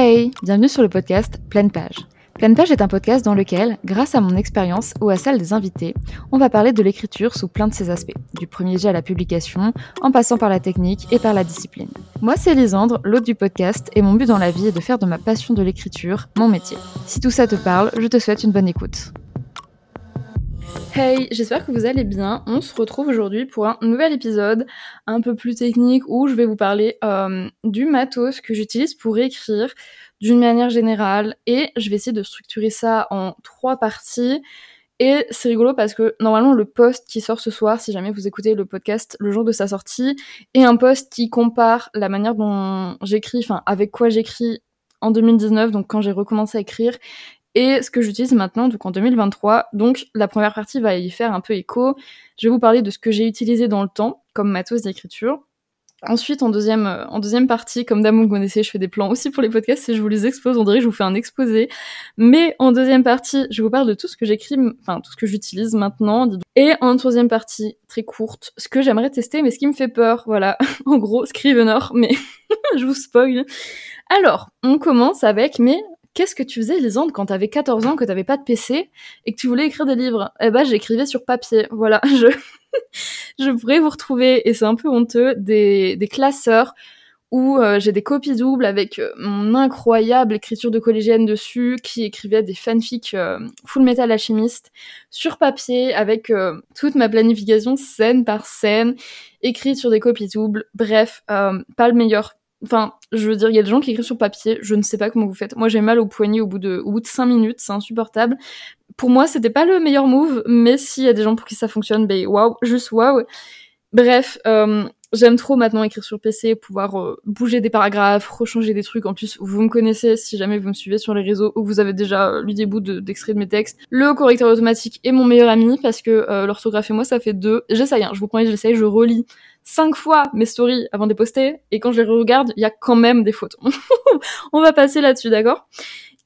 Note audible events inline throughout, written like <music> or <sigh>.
Hey, bienvenue sur le podcast Pleine Page. Pleine Page est un podcast dans lequel, grâce à mon expérience ou à celle des invités, on va parler de l'écriture sous plein de ses aspects, du premier jet à la publication, en passant par la technique et par la discipline. Moi, c'est Lisandre, l'hôte du podcast, et mon but dans la vie est de faire de ma passion de l'écriture mon métier. Si tout ça te parle, je te souhaite une bonne écoute. Hey, j'espère que vous allez bien. On se retrouve aujourd'hui pour un nouvel épisode un peu plus technique où je vais vous parler euh, du matos que j'utilise pour écrire d'une manière générale et je vais essayer de structurer ça en trois parties. Et c'est rigolo parce que normalement le post qui sort ce soir, si jamais vous écoutez le podcast le jour de sa sortie, est un post qui compare la manière dont j'écris, enfin avec quoi j'écris en 2019, donc quand j'ai recommencé à écrire, et ce que j'utilise maintenant, donc en 2023. Donc la première partie va y faire un peu écho. Je vais vous parler de ce que j'ai utilisé dans le temps comme matos d'écriture. Ensuite, en deuxième, euh, en deuxième partie, comme d'abord vous connaissez, je fais des plans aussi pour les podcasts si je vous les expose. On dirait que je vous fais un exposé. Mais en deuxième partie, je vous parle de tout ce que j'écris, enfin tout ce que j'utilise maintenant. Et en troisième partie, très courte, ce que j'aimerais tester, mais ce qui me fait peur. Voilà, <laughs> en gros, Scrivener, mais <laughs> je vous spoil. Alors, on commence avec mes Qu'est-ce que tu faisais, Lisande, quand t'avais 14 ans, que t'avais pas de PC et que tu voulais écrire des livres? Eh ben, j'écrivais sur papier. Voilà, <laughs> je, je pourrais vous retrouver, et c'est un peu honteux, des, des classeurs où euh, j'ai des copies doubles avec euh, mon incroyable écriture de collégienne dessus, qui écrivait des fanfics euh, full metal alchimiste sur papier avec toute ma planification scène par scène, écrite sur des copies doubles. Bref, pas le meilleur Enfin, je veux dire, il y a des gens qui écrivent sur papier, je ne sais pas comment vous faites. Moi, j'ai mal au poignet au bout de, au bout de 5 minutes, c'est insupportable. Pour moi, c'était pas le meilleur move, mais s'il y a des gens pour qui ça fonctionne, ben waouh, juste waouh. Bref, euh, J'aime trop maintenant écrire sur PC, pouvoir euh, bouger des paragraphes, rechanger des trucs. En plus, vous me connaissez si jamais vous me suivez sur les réseaux ou vous avez déjà euh, lu des bouts d'extraits de, mes textes. Le correcteur automatique est mon meilleur ami parce que euh, l'orthographe et moi, ça fait deux. J'essaye, hein, je vous promets, j'essaye, je relis cinq fois mes stories avant de les poster et quand je les regarde, il y a quand même des fautes. <laughs> On va passer là-dessus, d'accord?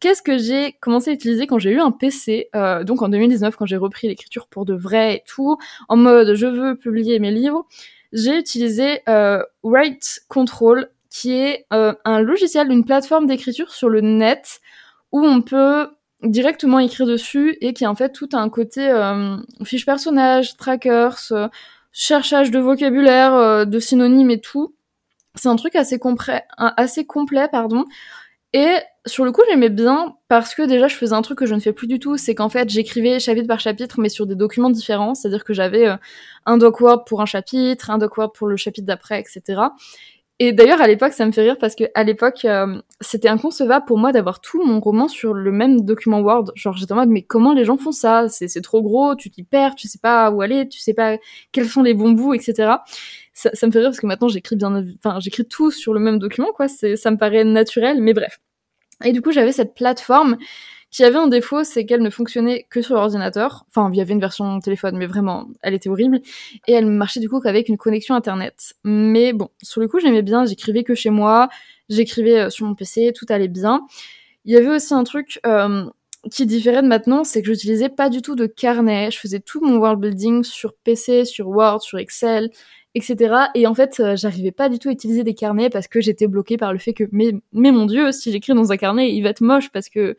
Qu'est-ce que j'ai commencé à utiliser quand j'ai eu un PC, euh, donc en 2019 quand j'ai repris l'écriture pour de vrai et tout, en mode je veux publier mes livres j'ai utilisé euh, Write Control, qui est euh, un logiciel d'une plateforme d'écriture sur le net où on peut directement écrire dessus et qui en fait tout un côté euh, fiche personnage, trackers, cherchage de vocabulaire, euh, de synonymes et tout. C'est un truc assez, assez complet, pardon. Et sur le coup, j'aimais bien parce que déjà, je faisais un truc que je ne fais plus du tout, c'est qu'en fait, j'écrivais chapitre par chapitre, mais sur des documents différents. C'est-à-dire que j'avais euh, un doc Word pour un chapitre, un doc Word pour le chapitre d'après, etc. Et d'ailleurs, à l'époque, ça me fait rire parce que à l'époque, euh, c'était inconcevable pour moi d'avoir tout mon roman sur le même document Word. Genre, j'étais en mode, mais comment les gens font ça? C'est trop gros, tu t'y perds, tu sais pas où aller, tu sais pas quels sont les bons bouts, etc. Ça, ça me fait rire parce que maintenant, j'écris bien, enfin, j'écris tout sur le même document, quoi. Ça me paraît naturel, mais bref. Et du coup, j'avais cette plateforme qui avait un défaut, c'est qu'elle ne fonctionnait que sur l'ordinateur. Enfin, il y avait une version téléphone, mais vraiment, elle était horrible. Et elle marchait du coup qu'avec une connexion internet. Mais bon, sur le coup, j'aimais bien, j'écrivais que chez moi, j'écrivais euh, sur mon PC, tout allait bien. Il y avait aussi un truc euh, qui différait de maintenant, c'est que j'utilisais pas du tout de carnet. Je faisais tout mon world building sur PC, sur Word, sur Excel etc. Et en fait, euh, j'arrivais pas du tout à utiliser des carnets parce que j'étais bloquée par le fait que, mais, mais mon dieu, si j'écris dans un carnet, il va être moche parce que,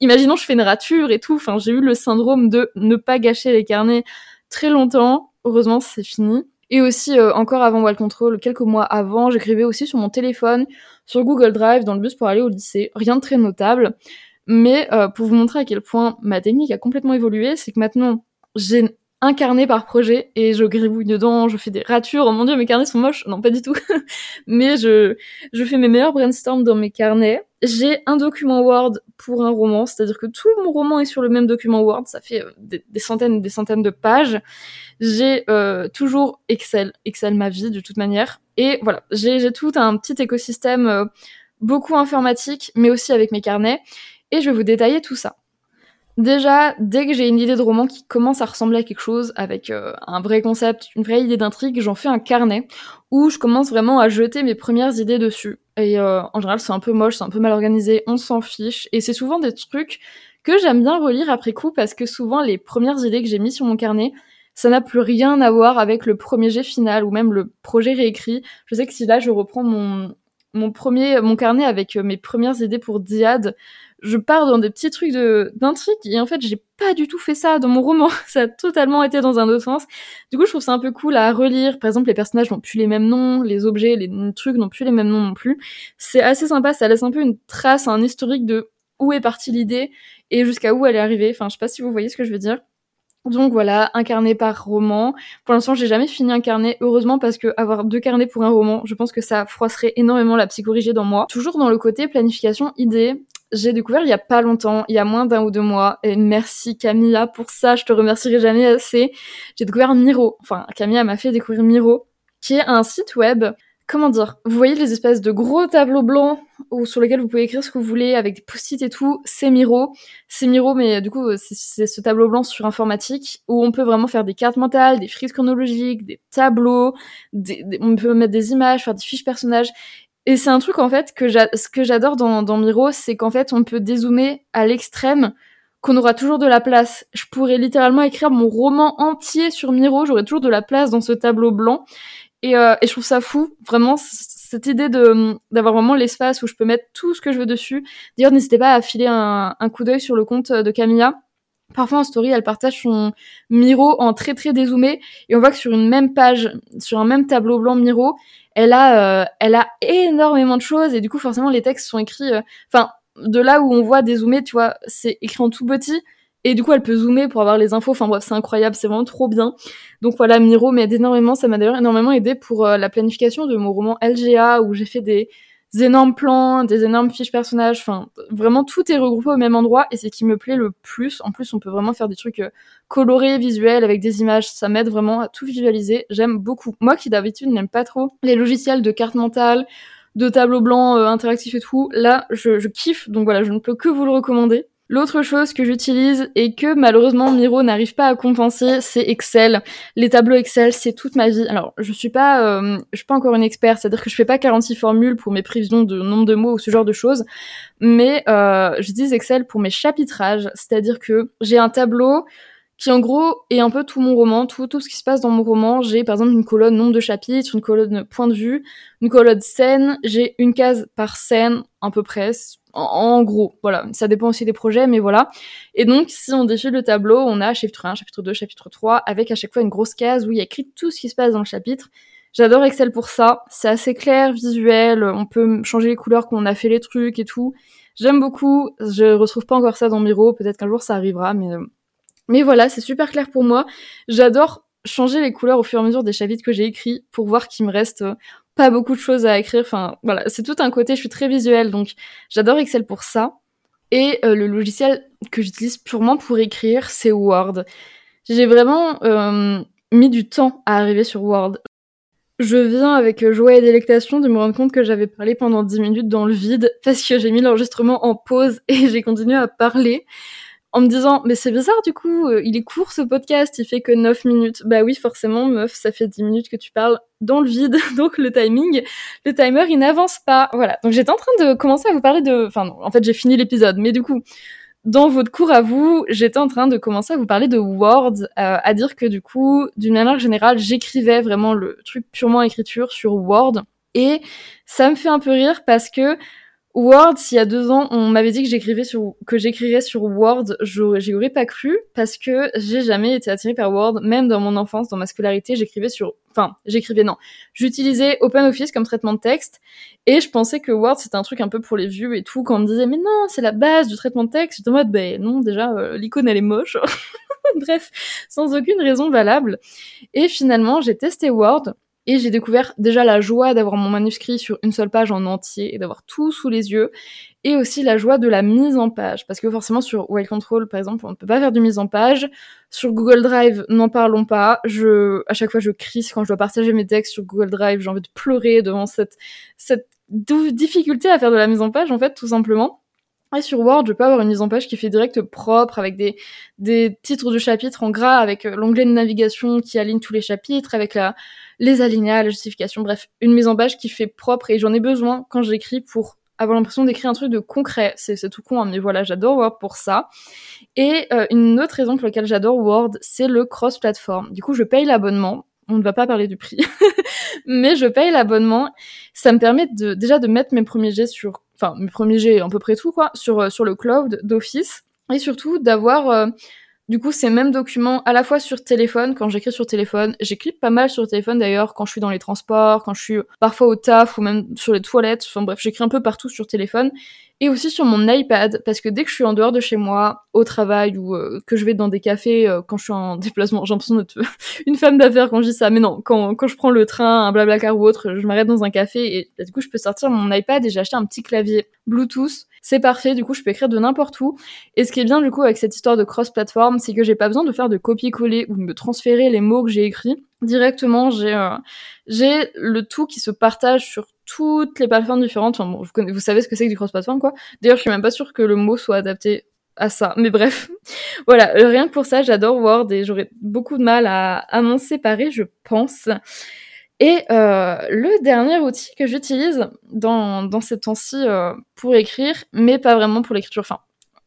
imaginons je fais une rature et tout. Enfin, j'ai eu le syndrome de ne pas gâcher les carnets très longtemps. Heureusement, c'est fini. Et aussi, euh, encore avant Wild Control, quelques mois avant, j'écrivais aussi sur mon téléphone, sur Google Drive, dans le bus pour aller au lycée. Rien de très notable. Mais euh, pour vous montrer à quel point ma technique a complètement évolué, c'est que maintenant, j'ai un carnet par projet et je gribouille dedans, je fais des ratures. Oh mon dieu, mes carnets sont moches. Non, pas du tout. <laughs> Mais je, je fais mes meilleurs brainstorms dans mes carnets. J'ai un document Word pour un roman, c'est-à-dire que tout mon roman est sur le même document Word. Ça fait euh, des, centaines et des centaines de pages. J'ai euh, toujours Excel, Excel ma vie de toute manière. Et voilà, j'ai tout un petit écosystème euh, beaucoup informatique, mais aussi avec mes carnets. Et je vais vous détailler tout ça. Déjà, dès que j'ai une idée de roman qui commence à ressembler à quelque chose, avec euh, un vrai concept, une vraie idée d'intrigue, j'en fais un carnet où je commence vraiment à jeter mes premières idées dessus. Et euh, en général, c'est un peu moche, c'est un peu mal organisé, on s'en fiche. Et c'est souvent des trucs que j'aime bien relire après coup parce que souvent les premières idées que j'ai mises sur mon carnet, ça n'a plus rien à voir avec le premier jet final ou même le projet réécrit. Je sais que si là je reprends mon, premier, mon carnet avec mes premières idées pour Diade, je pars dans des petits trucs d'intrigue et en fait j'ai pas du tout fait ça dans mon roman. <laughs> Ça a totalement été dans un autre sens. Du coup je trouve ça un peu cool à relire. Par exemple les personnages n'ont plus les mêmes noms les objets les trucs n'ont plus les mêmes noms non plus. C'est assez sympa ça laisse un peu une trace un historique de où est partie l'idée et jusqu'à où elle est arrivée. Enfin je sais pas si vous voyez ce que je veux dire. Donc voilà, un carnet par roman. Pour l'instant, j'ai jamais fini un carnet, heureusement, parce que avoir deux carnets pour un roman, je pense que ça froisserait énormément la psychorigée dans moi. Toujours dans le côté planification idée, j'ai découvert il y a pas longtemps, il y a moins d'un ou deux mois, et merci Camilla pour ça, je te remercierai jamais assez. J'ai découvert Miro, enfin Camilla m'a fait découvrir Miro, qui est un site web. Comment dire Vous voyez les espèces de gros tableaux blancs ou sur lesquels vous pouvez écrire ce que vous voulez avec des post-it et tout. C'est Miro, c'est Miro, mais du coup c'est ce tableau blanc sur informatique où on peut vraiment faire des cartes mentales, des frises chronologiques, des tableaux, on peut mettre des images, faire des fiches personnages. Et c'est un truc en fait que ce que j'adore dans, Miro, c'est qu'en fait on peut dézoomer à l'extrême, qu'on aura toujours de la place. Je pourrais littéralement écrire mon roman entier sur Miro, j'aurais toujours de la place dans ce tableau blanc. Et, euh, je trouve ça fou, vraiment cette idée de d'avoir vraiment l'espace où je peux mettre tout ce que je veux dessus. D'ailleurs, n'hésitez pas à filer un, un coup d'œil sur le compte de Camilla. Parfois en story, elle partage son Miro en très très dézoomé et on voit que sur une même page, sur un même tableau blanc Miro, elle a, euh, elle a énormément de choses et du coup forcément les textes sont écrits, euh, enfin de là où on voit dézoomer, tu vois, c'est écrit en tout petit et du coup elle peut zoomer pour avoir les infos. Enfin bref, c'est incroyable, c'est vraiment trop bien. Donc voilà, Miro m'aide énormément, ça m'a d'ailleurs énormément aidé pour euh, la planification de mon roman LGA où j'ai fait des des énormes plans, des énormes fiches personnages, enfin vraiment tout est regroupé au même endroit et c'est ce qui me plaît le plus. En plus, on peut vraiment faire des trucs euh, colorés, visuels avec des images, ça m'aide vraiment à tout visualiser. J'aime beaucoup. Moi qui d'habitude n'aime pas trop les logiciels de cartes mentales, de tableaux blancs euh, interactifs et tout, là je kiffe donc voilà, je ne peux que vous le recommander. L'autre chose que j'utilise et que malheureusement Miro n'arrive pas à compenser, c'est Excel. Les tableaux Excel, c'est toute ma vie. Alors, je suis pas, euh, je suis pas encore une experte, c'est-à-dire que je fais pas 46 formules pour mes prévisions de nombre de mots ou ce genre de choses, mais euh, j'utilise Excel pour mes chapitrages, c'est-à-dire que j'ai un tableau qui en gros est un peu tout mon roman, tout, tout ce qui se passe dans mon roman. J'ai par exemple une colonne nombre de chapitres, une colonne point de vue, une colonne scène, j'ai une case par scène, à peu près, en, gros, voilà. Ça dépend aussi des projets, mais voilà. Et donc, si on défile le tableau, on a chapitre 1, chapitre 2, chapitre 3, avec à chaque fois une grosse case où il y a écrit tout ce qui se passe dans le chapitre. J'adore Excel pour ça. C'est assez clair, visuel. On peut changer les couleurs quand on a fait les trucs et tout. J'aime beaucoup. Je retrouve pas encore ça dans Miro. Peut-être qu'un jour ça arrivera, mais, euh, mais voilà, c'est super clair pour moi. J'adore changer les couleurs au fur et à mesure des chapitres que j'ai écrits pour voir qu'il me reste euh, pas beaucoup de choses à écrire. Enfin, voilà, c'est tout un côté. Je suis très visuelle, donc j'adore Excel pour ça. Et euh, le logiciel que j'utilise purement pour écrire, c'est Word. J'ai vraiment euh, mis du temps à arriver sur Word. Je viens avec joie et délectation de me rendre compte que j'avais parlé pendant 10 minutes dans le vide parce que j'ai mis l'enregistrement en pause et <laughs> j'ai continué à parler en me disant mais c'est bizarre du coup, euh, il est court ce podcast, il fait que 9 minutes. Bah oui, forcément, meuf, ça fait 10 minutes que tu parles dans le vide, <laughs> donc le timing, le timer, il n'avance pas. Voilà. Donc j'étais en train de commencer à vous parler de enfin non, en fait, j'ai fini l'épisode, mais du coup, dans votre cours à vous, j'étais en train de commencer à vous parler de Word, euh, à dire que du coup, d'une manière générale, j'écrivais vraiment le truc purement écriture sur Word. Et ça me fait un peu rire parce que Word, s'il y a deux ans, on m'avait dit que j'écrivais sur que j'écrirais sur Word, j'y aurais pas cru parce que j'ai jamais été attirée par Word, même dans mon enfance, dans ma scolarité, j'écrivais sur, enfin, j'écrivais non, j'utilisais OpenOffice comme traitement de texte et je pensais que Word c'était un truc un peu pour les vieux et tout. Quand on me disait mais non, c'est la base du traitement de texte, j'étais en mode ben non, déjà euh, l'icône elle est moche. <laughs> Bref, sans aucune raison valable. Et finalement, j'ai testé Word et j'ai découvert déjà la joie d'avoir mon manuscrit sur une seule page en entier et d'avoir tout sous les yeux. Et aussi la joie de la mise en page. Parce que forcément sur Wild Control, par exemple, on ne peut pas faire de mise en page. Sur Google Drive, n'en parlons pas. Je, à chaque fois, je crie quand je dois partager mes textes sur Google Drive. J'ai envie de pleurer devant cette, cette difficulté à faire de la mise en page, en fait, tout simplement. Et sur Word, je peux avoir une mise en page qui fait direct propre avec des, des titres de chapitres en gras, avec euh, l'onglet de navigation qui aligne tous les chapitres, avec la, les alinéas, la justification, bref, une mise en page qui fait propre et j'en ai besoin quand j'écris pour avoir l'impression d'écrire un truc de concret. C'est, tout con, hein, mais voilà, j'adore Word pour ça. Et euh, une autre raison pour laquelle j'adore Word, c'est le cross-platform. Du coup, je paye l'abonnement. On ne va pas parler du prix. <laughs> mais je paye l'abonnement. Ça me permet de, déjà de mettre mes premiers jets sur, enfin, mes premiers jets, à peu près tout, quoi, sur, euh, sur le cloud d'Office. Et surtout d'avoir, euh, du coup, ces mêmes documents à la fois sur téléphone, quand j'écris sur téléphone. J'écris pas mal sur téléphone d'ailleurs, quand je suis dans les transports, quand je suis parfois au taf ou même sur les toilettes. Enfin bref, j'écris un peu partout sur téléphone et aussi sur mon iPad parce que dès que je suis en dehors de chez moi, au travail ou euh, que je vais dans des cafés euh, quand je suis en <laughs> déplacement, j'ai l'impression d'être <laughs> une femme d'affaires quand je dis ça, mais non, quand, quand je prends le train, un blablacar ou autre, je m'arrête dans un café et du coup je peux sortir mon iPad et j'ai acheté un petit clavier Bluetooth. C'est parfait, du coup je peux écrire de n'importe où. Et ce qui est bien du coup avec cette histoire de cross-platform, c'est que j'ai pas besoin de faire de copier-coller ou de me transférer les mots que j'ai écrits directement. J'ai euh, j'ai le tout qui se partage sur toutes les plateformes différentes. Enfin, bon, vous, vous savez ce que c'est que du cross-platform, quoi. D'ailleurs, je suis même pas sûre que le mot soit adapté à ça. Mais bref, <laughs> voilà, rien que pour ça, j'adore Word et j'aurais beaucoup de mal à, à m'en séparer, je pense. Et euh, le dernier outil que j'utilise dans, dans ces temps-ci euh, pour écrire, mais pas vraiment pour l'écriture, enfin,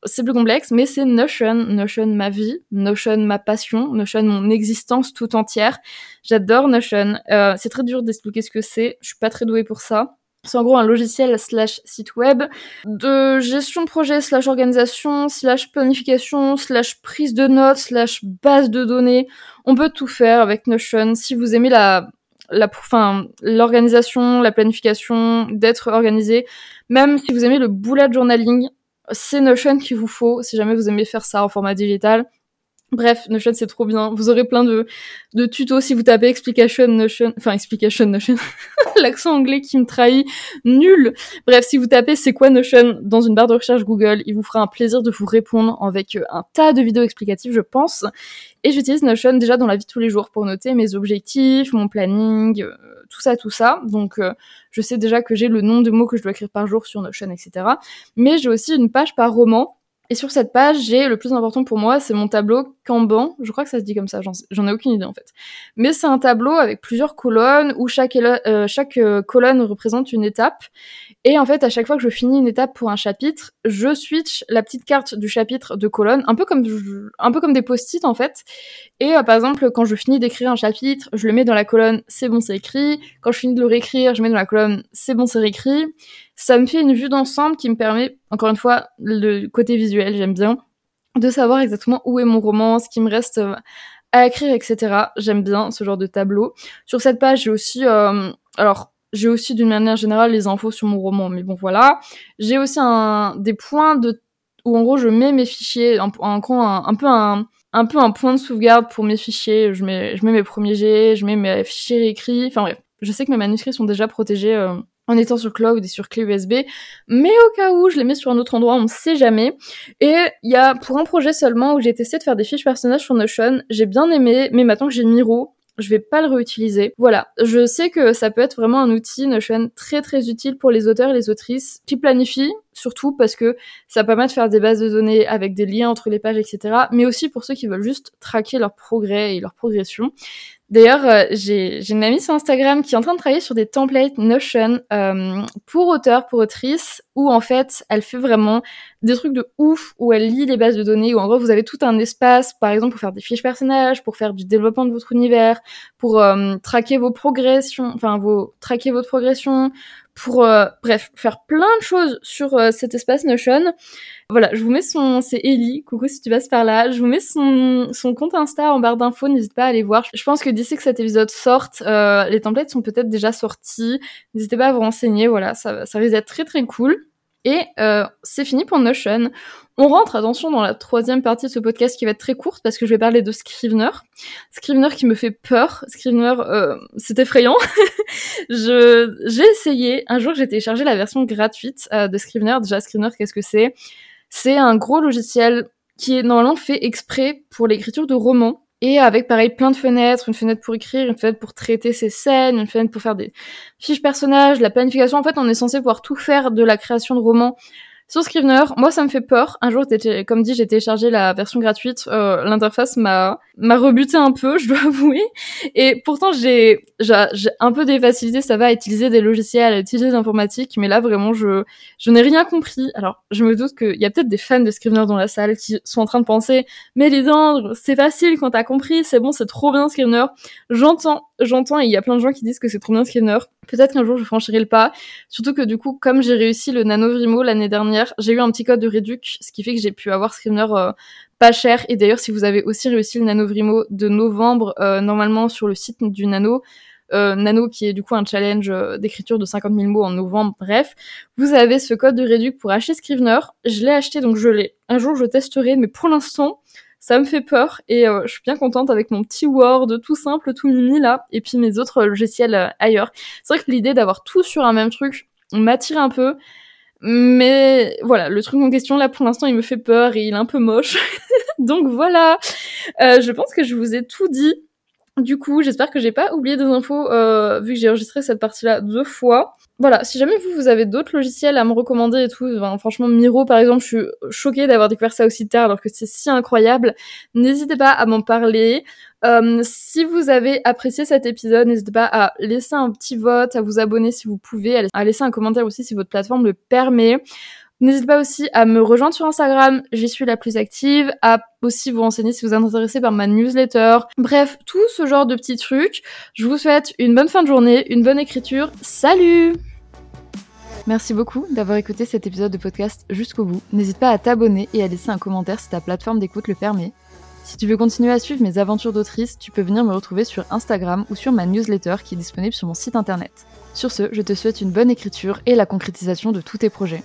c'est plus complexe, mais c'est Notion. Notion ma vie, Notion ma passion, Notion mon existence tout entière. J'adore Notion. Euh, c'est très dur d'expliquer ce que c'est. Je suis pas très douée pour ça. C'est en gros un logiciel slash site web de gestion de projet slash organisation slash planification slash prise de notes slash base de données. On peut tout faire avec Notion. Si vous aimez la la, enfin, l'organisation, la planification, d'être organisé, même si vous aimez le bullet journaling, c'est Notion qu'il vous faut si jamais vous aimez faire ça en format digital. Bref, Notion c'est trop bien. Vous aurez plein de, de tutos si vous tapez explication Notion, enfin explication Notion, <laughs> l'accent anglais qui me trahit, nul. Bref, si vous tapez c'est quoi Notion dans une barre de recherche Google, il vous fera un plaisir de vous répondre avec un tas de vidéos explicatives, je pense. Et j'utilise Notion déjà dans la vie de tous les jours pour noter mes objectifs, mon planning, euh, tout ça, tout ça. Donc euh, je sais déjà que j'ai le nombre de mots que je dois écrire par jour sur Notion, etc. Mais j'ai aussi une page par roman et sur cette page, j'ai le plus important pour moi, c'est mon tableau Kanban. Je crois que ça se dit comme ça, j'en ai aucune idée en fait. Mais c'est un tableau avec plusieurs colonnes où chaque, euh, euh, colonne représente une étape. Et en fait, à chaque fois que je finis une étape pour un chapitre, je switch la petite carte du chapitre de colonne, un peu comme, un peu comme des post-it en fait. Et euh, par exemple, quand je finis d'écrire un chapitre, je le mets dans la colonne c'est bon, c'est écrit. Quand je finis de le réécrire, je mets dans la colonne c'est bon, c'est réécrit ça me fait une vue d'ensemble qui me permet, encore une fois, le côté visuel, j'aime bien, de savoir exactement où est mon roman, ce qui me reste euh, à écrire, etc. J'aime bien ce genre de tableau. Sur cette page, j'ai aussi, euh, alors, j'ai aussi d'une manière générale les infos sur mon roman, mais bon, voilà. J'ai aussi un, des points de, où en gros, je mets mes fichiers, un, un, peu un, un peu un point de sauvegarde pour mes fichiers. Je mets, je mets mes premiers jets, je mets mes fichiers réécrits. Enfin bref, je sais que mes manuscrits sont déjà protégés euh, en étant sur cloud et sur clé USB, mais au cas où je les mets sur un autre endroit, on ne sait jamais. Et il y a pour un projet seulement où j'ai testé de faire des fiches personnages sur Notion, j'ai bien aimé, mais maintenant que j'ai Miro, je vais pas le réutiliser. Voilà, je sais que ça peut être vraiment un outil Notion très très utile pour les auteurs et les autrices qui planifient, surtout parce que ça permet de faire des bases de données avec des liens entre les pages, etc. Mais aussi pour ceux qui veulent juste traquer leur progrès et leur progression. D'ailleurs, euh, j'ai une amie sur Instagram qui est en train de travailler sur des templates Notion euh, pour auteurs, pour autrices, où en fait, elle fait vraiment des trucs de ouf, où elle lit les bases de données, où en gros, vous avez tout un espace, par exemple, pour faire des fiches personnages, pour faire du développement de votre univers, pour euh, traquer vos progressions, enfin, vos traquer votre progression, pour euh, bref faire plein de choses sur euh, cet espace Notion. Voilà, je vous mets son c'est Ellie, coucou si tu passes par là. Je vous mets son son compte Insta en barre d'infos, n'hésite pas à aller voir. Je pense que d'ici que cet épisode sorte, euh, les templates sont peut-être déjà sortis. N'hésitez pas à vous renseigner, voilà, ça ça risque d'être très très cool. Et euh, c'est fini pour Notion. On rentre, attention, dans la troisième partie de ce podcast qui va être très courte parce que je vais parler de Scrivener. Scrivener qui me fait peur. Scrivener, euh, c'est effrayant. <laughs> je, j'ai essayé. Un jour, j'ai téléchargé la version gratuite euh, de Scrivener. Déjà, Scrivener, qu'est-ce que c'est? C'est un gros logiciel qui est normalement fait exprès pour l'écriture de romans. Et avec pareil plein de fenêtres, une fenêtre pour écrire, une fenêtre pour traiter ses scènes, une fenêtre pour faire des fiches personnages, la planification. En fait, on est censé pouvoir tout faire de la création de romans sur Scrivener, moi ça me fait peur. Un jour, comme dit, j'ai téléchargé la version gratuite. Euh, L'interface m'a m'a rebuté un peu, <laughs> je dois avouer. Et pourtant, j'ai j'ai un peu des facilités, ça va, à utiliser des logiciels, à utiliser l'informatique. Mais là, vraiment, je je n'ai rien compris. Alors, je me doute qu'il y a peut-être des fans de Scrivener dans la salle qui sont en train de penser, mais Lisandre, c'est facile quand t'as compris, c'est bon, c'est trop bien Scrivener. J'entends, j'entends et il y a plein de gens qui disent que c'est trop bien Scrivener. Peut-être qu'un jour je franchirai le pas. Surtout que du coup, comme j'ai réussi le Nano Vrimo l'année dernière, j'ai eu un petit code de réduc, ce qui fait que j'ai pu avoir Scrivener euh, pas cher. Et d'ailleurs, si vous avez aussi réussi le Nano Vrimo de novembre, euh, normalement sur le site du Nano, euh, Nano qui est du coup un challenge euh, d'écriture de 50 000 mots en novembre, bref, vous avez ce code de réduc pour acheter Scrivener. Je l'ai acheté donc je l'ai. Un jour je testerai, mais pour l'instant ça me fait peur et euh, je suis bien contente avec mon petit Word tout simple, tout mimi là, et puis mes autres logiciels ailleurs. C'est vrai que l'idée d'avoir tout sur un même truc m'attire un peu. Mais voilà, le truc en question là pour l'instant il me fait peur et il est un peu moche. <laughs> Donc voilà, je pense que je vous ai tout dit. Du coup, j'espère que j'ai pas oublié des infos euh, vu que j'ai enregistré cette partie-là deux fois. Voilà, si jamais vous, vous avez d'autres logiciels à me recommander et tout, franchement, Miro par exemple, je suis choquée d'avoir découvert ça aussi tard alors que c'est si incroyable. N'hésitez pas à m'en parler. Euh, si vous avez apprécié cet épisode, n'hésitez pas à laisser un petit vote, à vous abonner si vous pouvez, à laisser un commentaire aussi si votre plateforme le permet. N'hésitez pas aussi à me rejoindre sur Instagram, j'y suis la plus active, à aussi vous renseigner si vous êtes intéressé par ma newsletter. Bref, tout ce genre de petits trucs. Je vous souhaite une bonne fin de journée, une bonne écriture. Salut Merci beaucoup d'avoir écouté cet épisode de podcast jusqu'au bout. N'hésite pas à t'abonner et à laisser un commentaire si ta plateforme d'écoute le permet. Si tu veux continuer à suivre mes aventures d'autrice, tu peux venir me retrouver sur Instagram ou sur ma newsletter qui est disponible sur mon site internet. Sur ce, je te souhaite une bonne écriture et la concrétisation de tous tes projets.